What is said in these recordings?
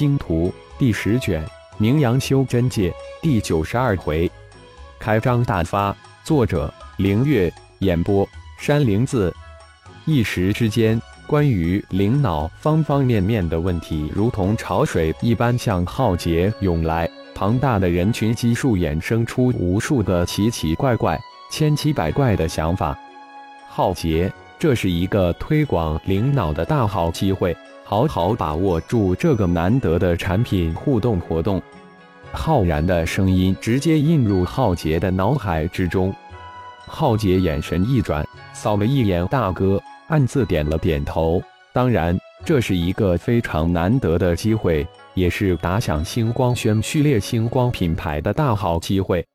星图》第十卷《名扬修真界》第九十二回，开张大发。作者：凌月，演播：山灵子。一时之间，关于灵脑方方面面的问题，如同潮水一般向浩劫涌来。庞大的人群基数衍生出无数个奇奇怪怪、千奇百怪的想法。浩劫，这是一个推广灵脑的大好机会。好好把握住这个难得的产品互动活动。浩然的声音直接映入浩杰的脑海之中。浩杰眼神一转，扫了一眼大哥，暗自点了点头。当然，这是一个非常难得的机会，也是打响星光轩序列星光品牌的大好机会。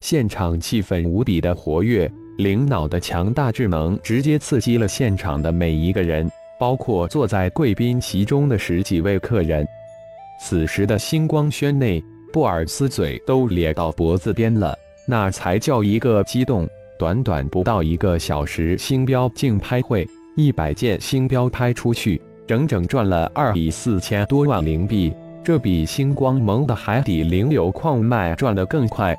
现场气氛无比的活跃，灵脑的强大智能直接刺激了现场的每一个人。包括坐在贵宾席中的十几位客人，此时的星光轩内，布尔斯嘴都咧到脖子边了，那才叫一个激动！短短不到一个小时，星标竞拍会，一百件星标拍出去，整整赚了二亿四千多万灵币，这比星光盟的海底灵油矿脉赚得更快。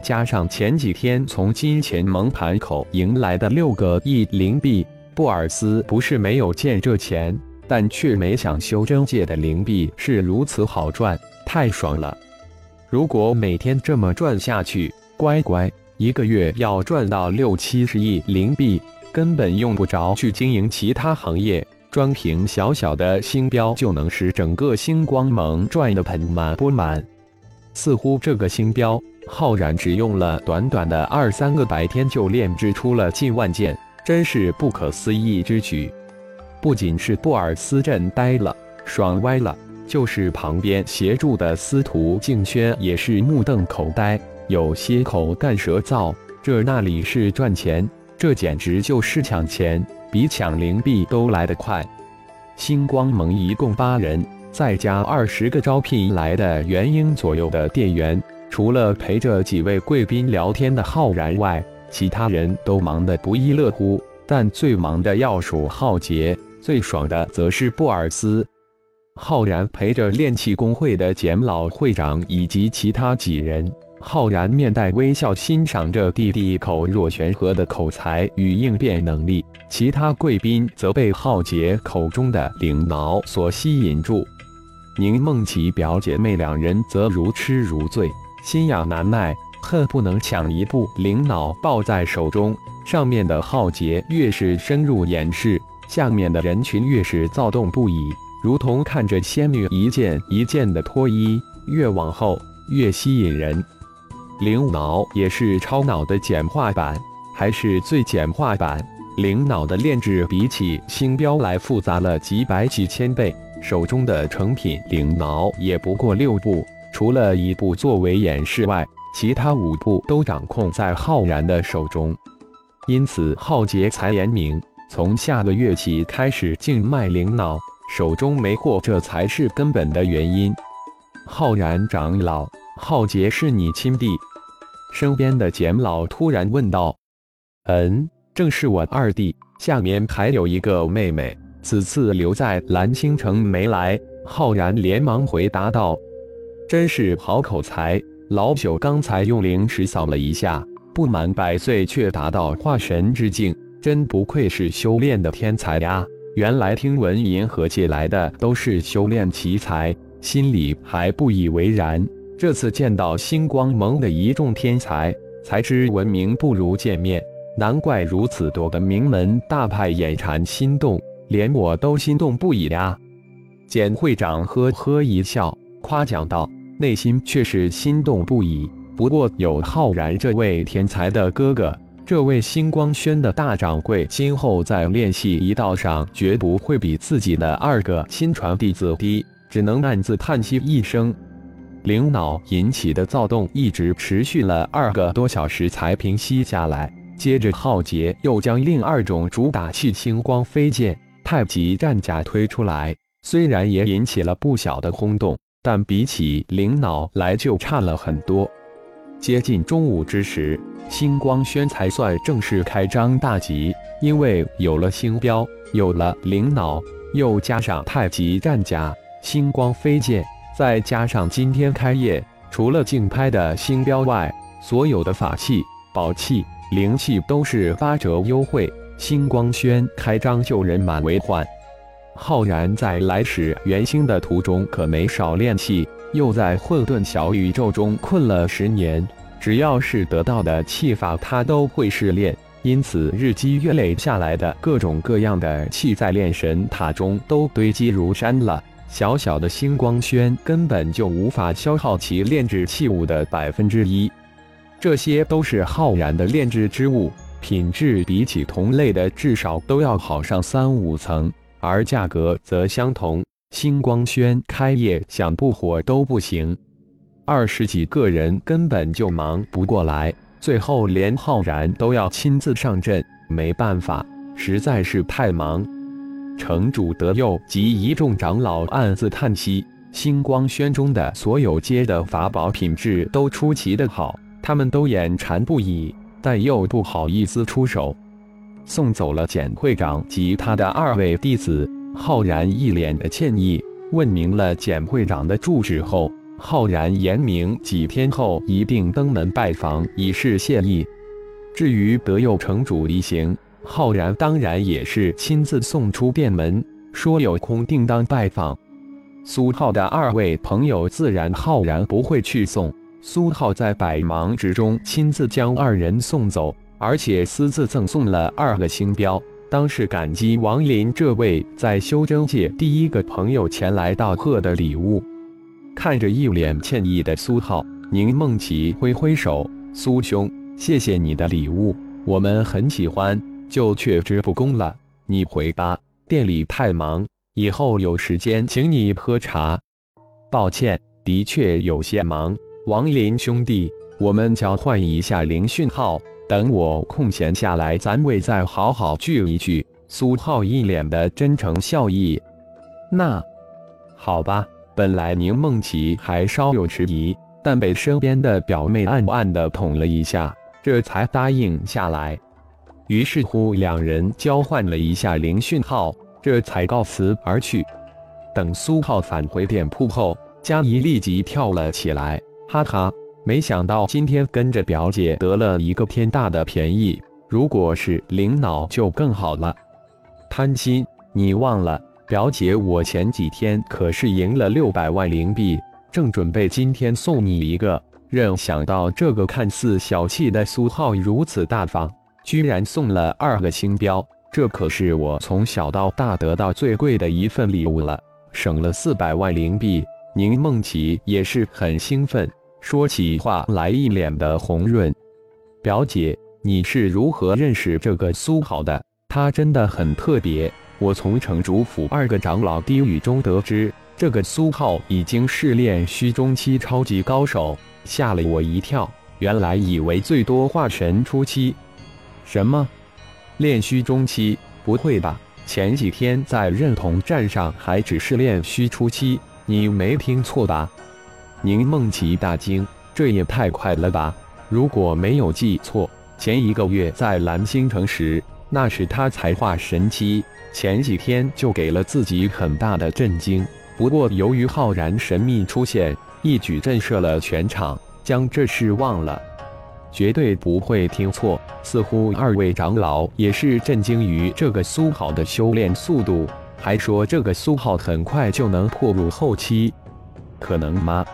加上前几天从金钱盟盘口迎来的六个亿灵币。布尔斯不是没有见这钱，但却没想修真界的灵币是如此好赚，太爽了！如果每天这么赚下去，乖乖，一个月要赚到六七十亿灵币，根本用不着去经营其他行业，专凭小小的星标就能使整个星光盟赚得盆满钵满。似乎这个星标，浩然只用了短短的二三个白天就炼制出了近万件。真是不可思议之举，不仅是布尔斯镇呆了、爽歪了，就是旁边协助的司徒静轩也是目瞪口呆，有些口干舌燥。这那里是赚钱，这简直就是抢钱，比抢灵币都来得快。星光盟一共八人，再加二十个招聘来的元婴左右的店员，除了陪着几位贵宾聊天的浩然外。其他人都忙得不亦乐乎，但最忙的要数浩杰，最爽的则是布尔斯。浩然陪着炼气工会的简老会长以及其他几人，浩然面带微笑欣赏着弟弟口若悬河的口才与应变能力。其他贵宾则被浩杰口中的领挠所吸引住。宁梦琪表姐妹两人则如痴如醉，心痒难耐。恨不能抢一部灵脑抱在手中。上面的浩劫越是深入掩饰，下面的人群越是躁动不已，如同看着仙女一件一件的脱衣，越往后越吸引人。灵脑也是超脑的简化版，还是最简化版。灵脑的炼制比起星标来复杂了几百几千倍，手中的成品灵脑也不过六部，除了一部作为演示外。其他五部都掌控在浩然的手中，因此浩劫才言明，从下个月起开始静脉灵脑，手中没货，这才是根本的原因。浩然长老，浩劫是你亲弟？身边的简老突然问道。嗯，正是我二弟，下面还有一个妹妹，此次留在蓝星城没来。浩然连忙回答道：“真是好口才。”老朽刚才用灵石扫了一下，不满百岁却达到化神之境，真不愧是修炼的天才呀！原来听闻银河界来的都是修炼奇才，心里还不以为然。这次见到星光盟的一众天才，才知闻名不如见面，难怪如此多的名门大派眼馋心动，连我都心动不已呀！简会长呵呵一笑，夸奖道。内心却是心动不已。不过有浩然这位天才的哥哥，这位星光轩的大掌柜，今后在练习一道上绝不会比自己的二个亲传弟子低。只能暗自叹息一声。灵脑引起的躁动一直持续了二个多小时才平息下来。接着，浩劫又将另二种主打器星光飞剑、太极战甲推出来，虽然也引起了不小的轰动。但比起灵脑来就差了很多。接近中午之时，星光轩才算正式开张大吉。因为有了星标，有了灵脑，又加上太极战甲，星光飞剑，再加上今天开业，除了竞拍的星标外，所有的法器、宝器、灵器都是八折优惠。星光轩开张就人满为患。浩然在来时元星的途中可没少练气，又在混沌小宇宙中困了十年，只要是得到的气法，他都会试炼。因此，日积月累下来的各种各样的气，在炼神塔中都堆积如山了。小小的星光轩根本就无法消耗其炼制器物的百分之一。这些都是浩然的炼制之物，品质比起同类的至少都要好上三五层，而价格则相同。星光轩开业想不火都不行，二十几个人根本就忙不过来。最后，连浩然都要亲自上阵，没办法，实在是太忙。城主德佑及一众长老暗自叹息：星光轩中的所有阶的法宝品质都出奇的好，他们都眼馋不已，但又不好意思出手。送走了简会长及他的二位弟子，浩然一脸的歉意，问明了简会长的住址后。浩然言明，几天后一定登门拜访，以示谢意。至于德佑城主一行，浩然当然也是亲自送出店门，说有空定当拜访。苏浩的二位朋友自然浩然不会去送，苏浩在百忙之中亲自将二人送走，而且私自赠送了二个星标，当是感激王林这位在修真界第一个朋友前来道贺的礼物。看着一脸歉意的苏浩，宁梦琪挥挥手：“苏兄，谢谢你的礼物，我们很喜欢，就却之不恭了。你回吧，店里太忙，以后有时间请你喝茶。”抱歉，的确有些忙。王林兄弟，我们交换一下灵讯号，等我空闲下来，咱位再好好聚一聚。苏浩一脸的真诚笑意：“那，好吧。”本来宁梦琪还稍有迟疑，但被身边的表妹暗暗的捅了一下，这才答应下来。于是乎，两人交换了一下灵讯号，这才告辞而去。等苏浩返回店铺后，佳怡立即跳了起来，哈哈，没想到今天跟着表姐得了一个天大的便宜，如果是灵脑就更好了。贪心，你忘了？表姐，我前几天可是赢了六百万灵币，正准备今天送你一个，任想到这个看似小气的苏浩如此大方，居然送了二个星标，这可是我从小到大得到最贵的一份礼物了，省了四百万灵币。宁梦琪也是很兴奋，说起话来一脸的红润。表姐，你是如何认识这个苏浩的？他真的很特别。我从城主府二个长老低语中得知，这个苏浩已经试炼虚中期超级高手，吓了我一跳。原来以为最多化神初期。什么？炼虚中期？不会吧？前几天在认同战上还只是炼虚初期，你没听错吧？宁梦琪大惊，这也太快了吧！如果没有记错，前一个月在蓝星城时，那是他才化神期。前几天就给了自己很大的震惊，不过由于浩然神秘出现，一举震慑了全场，将这事忘了。绝对不会听错，似乎二位长老也是震惊于这个苏浩的修炼速度，还说这个苏浩很快就能破入后期，可能吗？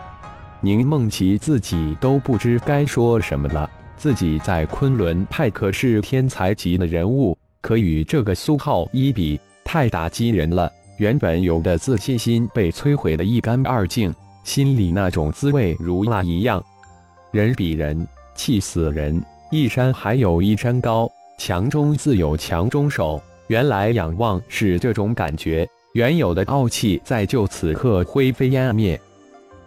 宁梦琪自己都不知该说什么了，自己在昆仑派可是天才级的人物。可与这个苏浩一比，太打击人了。原本有的自信心被摧毁的一干二净，心里那种滋味如蜡一样。人比人气死人，一山还有一山高，强中自有强中手。原来仰望是这种感觉，原有的傲气在就此刻灰飞烟灭。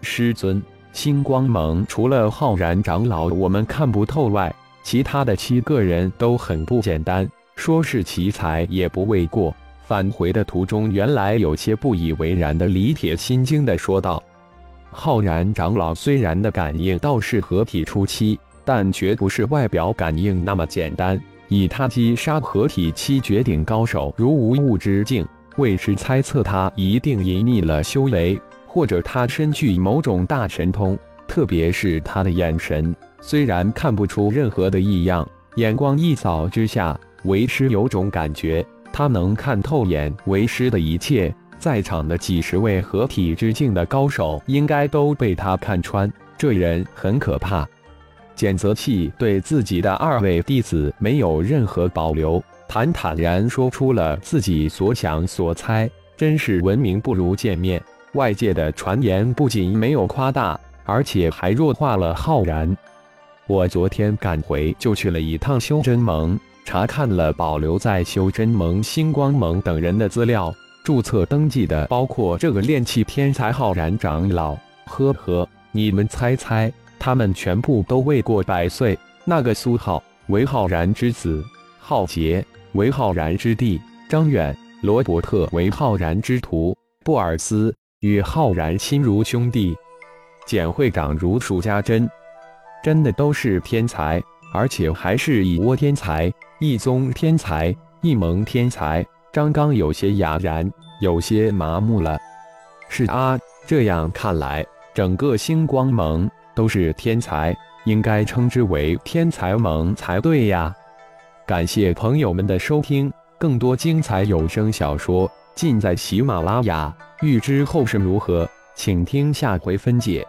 师尊，星光盟除了浩然长老我们看不透外，其他的七个人都很不简单。说是奇才也不为过。返回的途中，原来有些不以为然的李铁心惊的说道：“浩然长老虽然的感应倒是合体初期，但绝不是外表感应那么简单。以他击杀合体期绝顶高手如无物之境，为师猜测他一定隐匿了修为，或者他身具某种大神通，特别是他的眼神，虽然看不出任何的异样，眼光一扫之下，为师有种感觉，他能看透眼为师的一切。在场的几十位合体之境的高手，应该都被他看穿。这人很可怕。简泽器对自己的二位弟子没有任何保留，坦坦然说出了自己所想所猜，真是闻名不如见面。外界的传言不仅没有夸大，而且还弱化了浩然。我昨天赶回就去了一趟修真盟，查看了保留在修真盟、星光盟等人的资料，注册登记的包括这个炼气天才浩然长老。呵呵，你们猜猜？他们全部都未过百岁。那个苏浩为浩然之子，浩杰为浩然之弟，张远、罗伯特为浩然之徒，布尔斯与浩然亲如兄弟。简会长如数家珍，真的都是天才，而且还是一窝天才，一宗天才，一盟天才。张刚有些哑然，有些麻木了。是啊，这样看来，整个星光盟。都是天才，应该称之为天才盟才对呀！感谢朋友们的收听，更多精彩有声小说尽在喜马拉雅。欲知后事如何，请听下回分解。